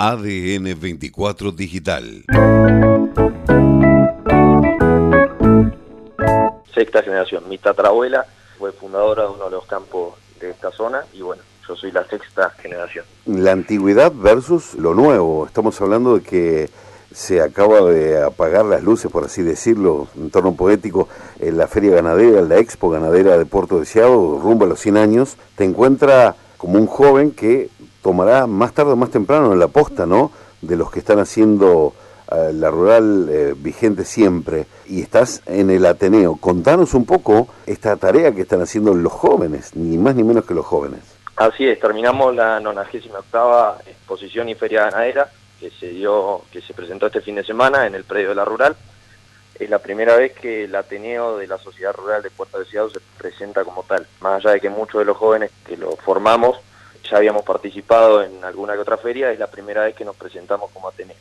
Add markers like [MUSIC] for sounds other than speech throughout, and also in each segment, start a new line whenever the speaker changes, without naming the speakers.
ADN 24 Digital.
Sexta generación. Mi tatarabuela fue fundadora de uno de los campos de esta zona y bueno, yo soy la sexta generación.
La antigüedad versus lo nuevo. Estamos hablando de que se acaba de apagar las luces, por así decirlo, en torno poético, en la feria ganadera, en la expo ganadera de Puerto Deseado, rumbo a los 100 años, te encuentra como un joven que tomará más tarde o más temprano en la posta, ¿no? De los que están haciendo eh, la rural eh, vigente siempre. Y estás en el Ateneo. Contanos un poco esta tarea que están haciendo los jóvenes, ni más ni menos que los jóvenes.
Así es, terminamos la 98 exposición y feria ganadera que se dio, que se presentó este fin de semana en el predio de la rural. Es la primera vez que el Ateneo de la Sociedad Rural de Puerto Deseado se presenta como tal. Más allá de que muchos de los jóvenes que lo formamos ya habíamos participado en alguna que otra feria, es la primera vez que nos presentamos como Ateneo.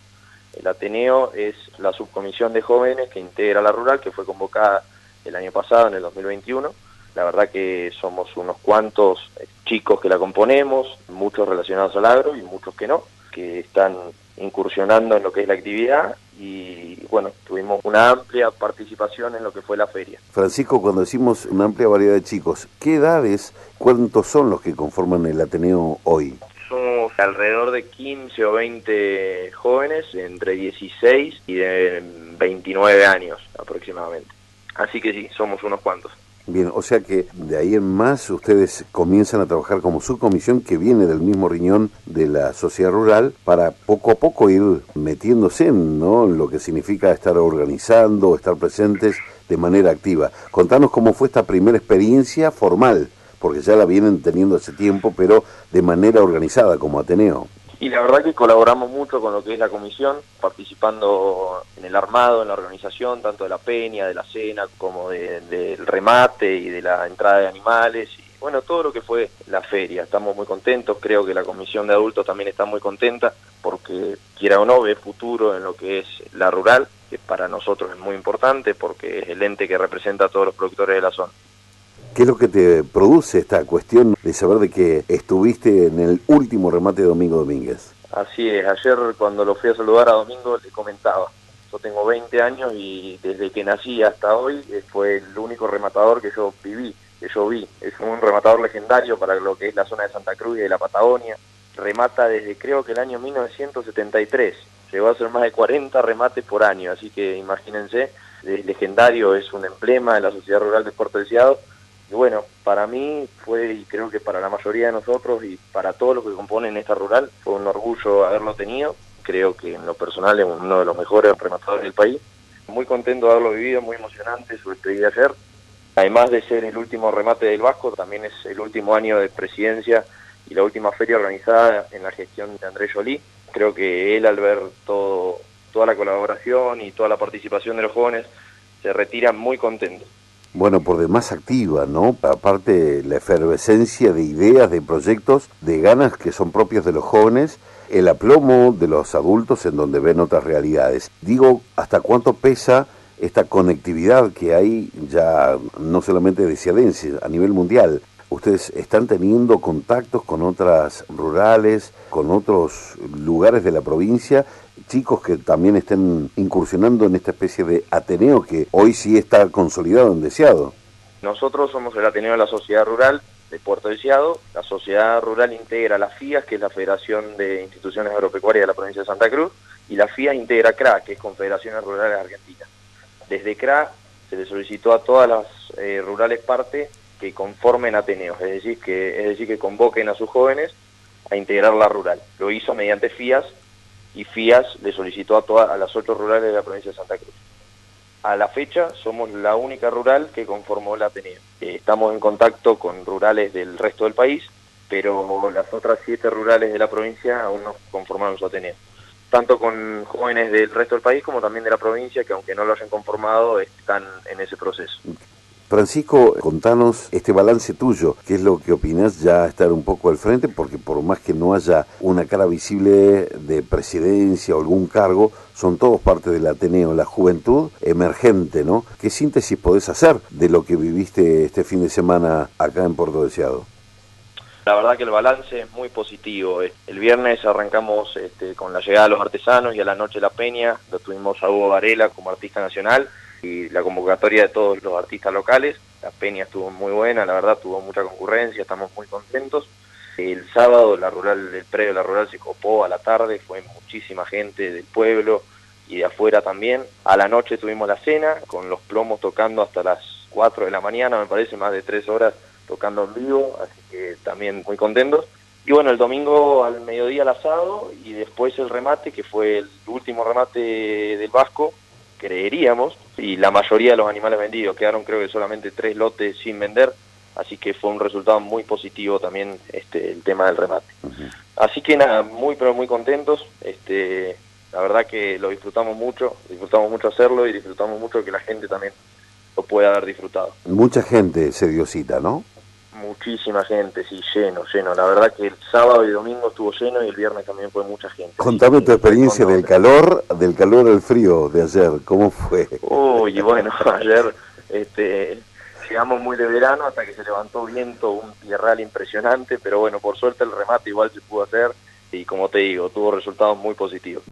El Ateneo es la subcomisión de jóvenes que integra la rural, que fue convocada el año pasado, en el 2021. La verdad que somos unos cuantos chicos que la componemos, muchos relacionados al agro y muchos que no, que están incursionando en lo que es la actividad y bueno, tuvimos una amplia participación en lo que fue la feria.
Francisco, cuando decimos una amplia variedad de chicos, ¿qué edades, cuántos son los que conforman el Ateneo hoy?
Somos alrededor de 15 o 20 jóvenes entre 16 y de 29 años aproximadamente. Así que sí, somos unos cuantos.
Bien, o sea que de ahí en más ustedes comienzan a trabajar como subcomisión que viene del mismo riñón de la sociedad rural para poco a poco ir metiéndose en lo que significa estar organizando, estar presentes de manera activa. Contanos cómo fue esta primera experiencia formal, porque ya la vienen teniendo hace tiempo, pero de manera organizada como Ateneo.
Y la verdad que colaboramos mucho con lo que es la comisión, participando en el armado, en la organización, tanto de la peña, de la cena, como del remate y de la entrada de animales. Y bueno, todo lo que fue la feria. Estamos muy contentos, creo que la comisión de adultos también está muy contenta, porque quiera o no, ve futuro en lo que es la rural, que para nosotros es muy importante, porque es el ente que representa a todos los productores de la zona.
¿Qué es lo que te produce esta cuestión de saber de que estuviste en el último remate de Domingo Domínguez?
Así es, ayer cuando lo fui a saludar a Domingo le comentaba, yo tengo 20 años y desde que nací hasta hoy eh, fue el único rematador que yo viví, que yo vi. Es un rematador legendario para lo que es la zona de Santa Cruz y de la Patagonia. Remata desde creo que el año 1973. Llegó a ser más de 40 remates por año, así que imagínense, es legendario, es un emblema de la sociedad rural de Puerto Deseado y bueno, para mí fue, y creo que para la mayoría de nosotros y para todos los que componen esta rural, fue un orgullo haberlo tenido. Creo que en lo personal es uno de los mejores rematadores del país. Muy contento de haberlo vivido, muy emocionante su despedida ayer. Además de ser el último remate del Vasco, también es el último año de presidencia y la última feria organizada en la gestión de Andrés Jolie. Creo que él al ver todo, toda la colaboración y toda la participación de los jóvenes se retira muy contento
bueno, por demás activa, ¿no? Aparte la efervescencia de ideas, de proyectos, de ganas que son propias de los jóvenes, el aplomo de los adultos en donde ven otras realidades. Digo, ¿hasta cuánto pesa esta conectividad que hay ya no solamente de Ciadense, a nivel mundial? Ustedes están teniendo contactos con otras rurales, con otros lugares de la provincia chicos que también estén incursionando en esta especie de Ateneo que hoy sí está consolidado en Deseado.
Nosotros somos el Ateneo de la Sociedad Rural de Puerto Deseado. La Sociedad Rural integra la FIAS, que es la Federación de Instituciones Agropecuarias de la provincia de Santa Cruz, y la FIAS integra CRA, que es Confederaciones Rurales Argentinas. Desde CRA se le solicitó a todas las eh, rurales partes que conformen Ateneos, es decir, que, es decir, que convoquen a sus jóvenes a integrar la rural. Lo hizo mediante FIAS y FIAS le solicitó a, todas, a las ocho rurales de la provincia de Santa Cruz. A la fecha somos la única rural que conformó la Ateneo. Eh, estamos en contacto con rurales del resto del país, pero las otras siete rurales de la provincia aún no conformaron su Ateneo. Tanto con jóvenes del resto del país como también de la provincia, que aunque no lo hayan conformado, están en ese proceso.
Francisco, contanos este balance tuyo, qué es lo que opinas ya estar un poco al frente, porque por más que no haya una cara visible de presidencia o algún cargo, son todos parte del Ateneo, la juventud emergente, ¿no? ¿Qué síntesis podés hacer de lo que viviste este fin de semana acá en Puerto Deseado?
La verdad que el balance es muy positivo. El viernes arrancamos este, con la llegada de los artesanos y a la noche la peña, lo tuvimos a Hugo Varela como artista nacional y la convocatoria de todos los artistas locales. La peña estuvo muy buena, la verdad tuvo mucha concurrencia, estamos muy contentos. El sábado la rural, el predio de la rural se copó a la tarde, fue muchísima gente del pueblo y de afuera también. A la noche tuvimos la cena con los plomos tocando hasta las 4 de la mañana, me parece, más de 3 horas tocando en vivo, así que también muy contentos. Y bueno, el domingo al mediodía el asado y después el remate, que fue el último remate del Vasco, creeríamos, y la mayoría de los animales vendidos, quedaron creo que solamente tres lotes sin vender, así que fue un resultado muy positivo también este el tema del remate. Así que nada, muy pero muy contentos, este la verdad que lo disfrutamos mucho, disfrutamos mucho hacerlo y disfrutamos mucho que la gente también lo pueda haber disfrutado.
Mucha gente se dio cita, ¿no?
Muchísima gente, sí, lleno, lleno. La verdad que el sábado y domingo estuvo lleno y el viernes también fue mucha gente.
Contame tu experiencia del calor, del calor al frío de ayer, ¿cómo fue?
Uy, bueno, [LAUGHS] ayer este, llegamos muy de verano hasta que se levantó viento, un tierral impresionante, pero bueno, por suerte el remate igual se pudo hacer y como te digo, tuvo resultados muy positivos.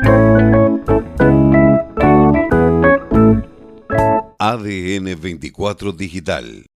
ADN 24 Digital